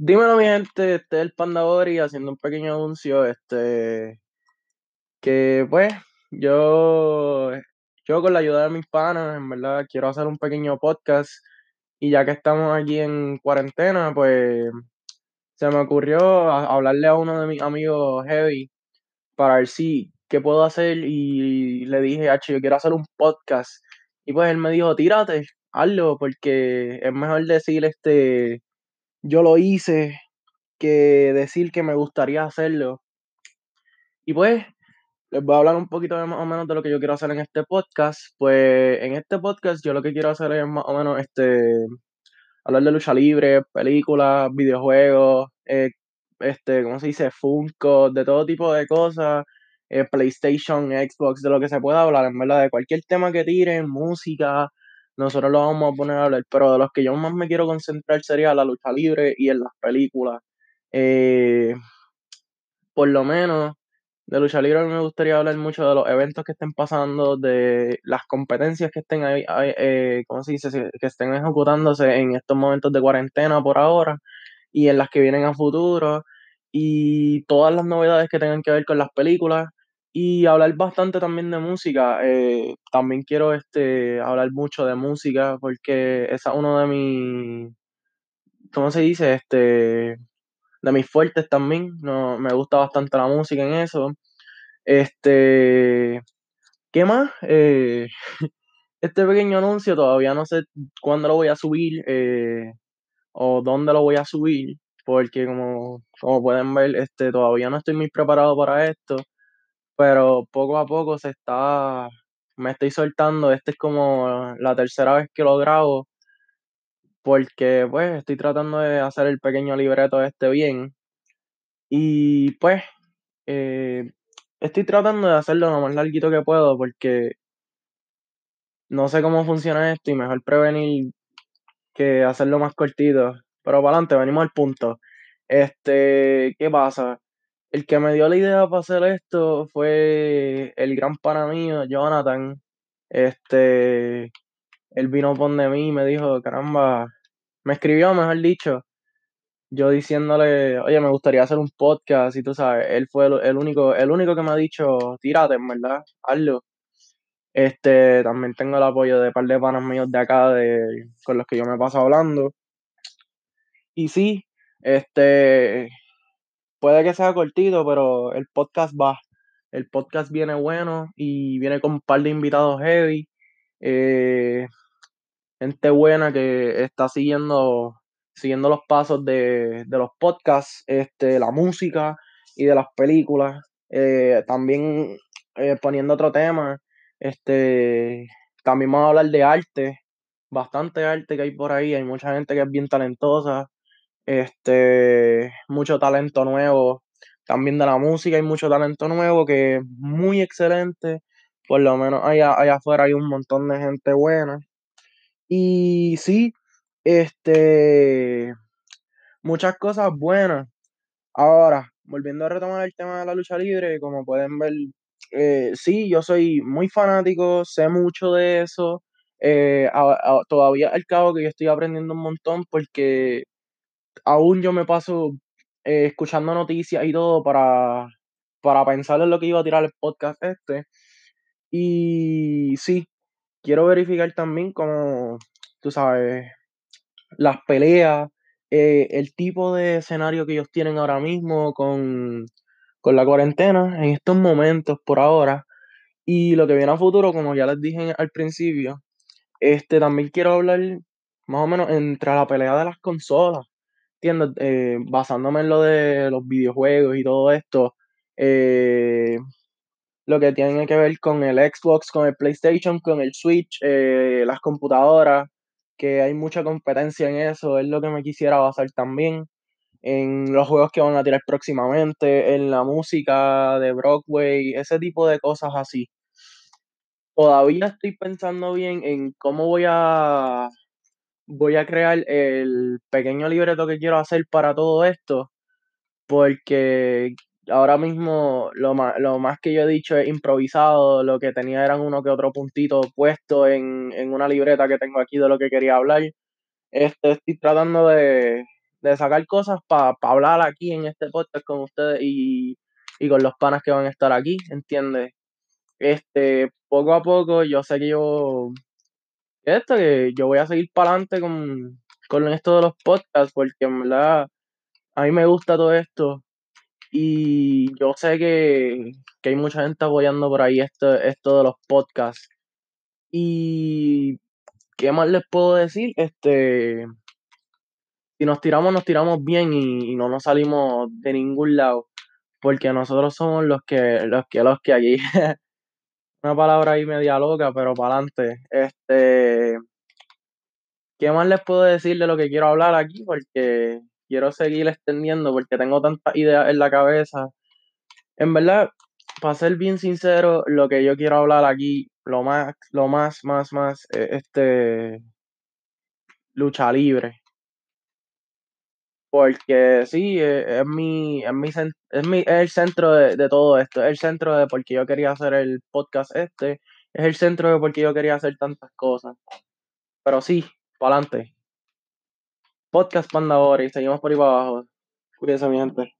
Dímelo, mi gente, este es el Pandabori haciendo un pequeño anuncio, este, que pues, yo, yo con la ayuda de mis panas, en verdad, quiero hacer un pequeño podcast, y ya que estamos aquí en cuarentena, pues, se me ocurrió hablarle a uno de mis amigos Heavy, para ver si, qué puedo hacer, y le dije, H, yo quiero hacer un podcast, y pues él me dijo, tírate, hazlo, porque es mejor decir, este, yo lo hice, que decir que me gustaría hacerlo. Y pues, les voy a hablar un poquito más o menos de lo que yo quiero hacer en este podcast. Pues, en este podcast yo lo que quiero hacer es más o menos este hablar de lucha libre, películas, videojuegos, eh, este, ¿cómo se dice? Funko, de todo tipo de cosas, eh, PlayStation, Xbox, de lo que se pueda hablar, en verdad, de cualquier tema que tiren, música, nosotros lo vamos a poner a hablar, pero de los que yo más me quiero concentrar sería la lucha libre y en las películas. Eh, por lo menos de lucha libre me gustaría hablar mucho de los eventos que estén pasando, de las competencias que estén ahí, eh, ¿cómo se dice? Que estén ejecutándose en estos momentos de cuarentena por ahora y en las que vienen a futuro y todas las novedades que tengan que ver con las películas y hablar bastante también de música. eh, también quiero este, hablar mucho de música porque esa es uno de mis, ¿cómo se dice? Este, de mis fuertes también. No, me gusta bastante la música en eso. Este, ¿qué más? Eh, este pequeño anuncio todavía no sé cuándo lo voy a subir eh, o dónde lo voy a subir, porque como, como pueden ver, este, todavía no estoy muy preparado para esto, pero poco a poco se está, me estoy soltando. Este es como la tercera vez que lo grabo, porque pues estoy tratando de hacer el pequeño libreto este bien. Y pues Eh, estoy tratando de hacerlo lo más larguito que puedo porque no sé cómo funciona esto y mejor prevenir que hacerlo más cortito. Pero para adelante, venimos al punto. Este, ¿qué pasa? El que me dio la idea para hacer esto fue el gran pana mío, Jonathan. Este, él vino por de mí y me dijo, caramba, me escribió, mejor dicho, yo diciéndole, oye, me gustaría hacer un podcast y tú sabes, él fue el, único, el único que me ha dicho, tírate, verdad, hazlo. Este, también tengo el apoyo de un par de panas míos de acá, de, con los que yo me paso hablando. Y sí, este, puede que sea cortito, pero el podcast va. El podcast viene bueno y viene con un par de invitados heavy. eh, gente buena que está siguiendo, siguiendo los pasos de, de los podcasts, este, la música y de las películas. Eh, también eh, poniendo otro tema, este, también vamos a hablar de arte, bastante arte que hay por ahí, hay mucha gente que es bien talentosa, este, mucho talento nuevo, también de la música hay mucho talento nuevo que es muy excelente, por lo menos allá, allá afuera hay un montón de gente buena. Y sí, este, muchas cosas buenas. Ahora, volviendo a retomar el tema de la lucha libre, como pueden ver, eh, sí, yo soy muy fanático, sé mucho de eso. eh, todavía al cabo que yo estoy aprendiendo un montón porque aún yo me paso eh, escuchando noticias y todo para, para pensar en lo que iba a tirar el podcast este. Y sí, quiero verificar también como, tú sabes, las peleas, eh, el tipo de escenario que ellos tienen ahora mismo con, con la cuarentena en estos momentos por ahora. Y lo que viene a futuro, como ya les dije al principio, este también quiero hablar más o menos entre la pelea de las consolas. ¿Entiendes? Eh, basándome en lo de los videojuegos y todo esto. eh, lo que tiene que ver con el Xbox, con el PlayStation, con el Switch, eh, las computadoras, que hay mucha competencia en eso, es lo que me quisiera basar también, en los juegos que van a tirar próximamente, en la música de Broadway, ese tipo de cosas así. Todavía estoy pensando bien en cómo voy a, voy a crear el pequeño libreto que quiero hacer para todo esto, porque ahora mismo lo más, lo más que yo he dicho es improvisado, lo que tenía eran uno que otro puntito puesto en, en una libreta que tengo aquí de lo que quería hablar. Este, estoy tratando de, de sacar cosas para hablar aquí en este podcast con ustedes y, y con los panas que van a estar aquí, ¿entiendes? Este, poco a poco, yo sé que yo, esto, que yo voy a seguir para adelante con, con esto de los podcasts, porque en verdad a mí me gusta todo esto y yo sé que, que hay mucha gente apoyando por ahí esto, esto de los podcasts. Y ¿qué más les puedo decir? Este, si nos tiramos, nos tiramos bien y, no nos salimos de ningún lado, porque nosotros somos los que, los que, los que aquí, una palabra ahí media loca, pero para adelante. Este, ¿qué más les puedo decir de lo que quiero hablar aquí? Porque quiero seguir extendiendo, porque tengo tantas ideas en la cabeza. En verdad, para ser bien sincero, lo que yo quiero hablar aquí, lo más, lo más, más, más, eh, este, lucha libre. Porque sí, eh, es, mi, es, mi, es, mi, es el centro de, de todo esto, es el centro de por qué yo quería hacer el podcast este, es el centro de por qué yo quería hacer tantas cosas. Pero sí, para adelante. Podcast Panda ahora y seguimos por ahí para abajo. Cuídense, mi gente.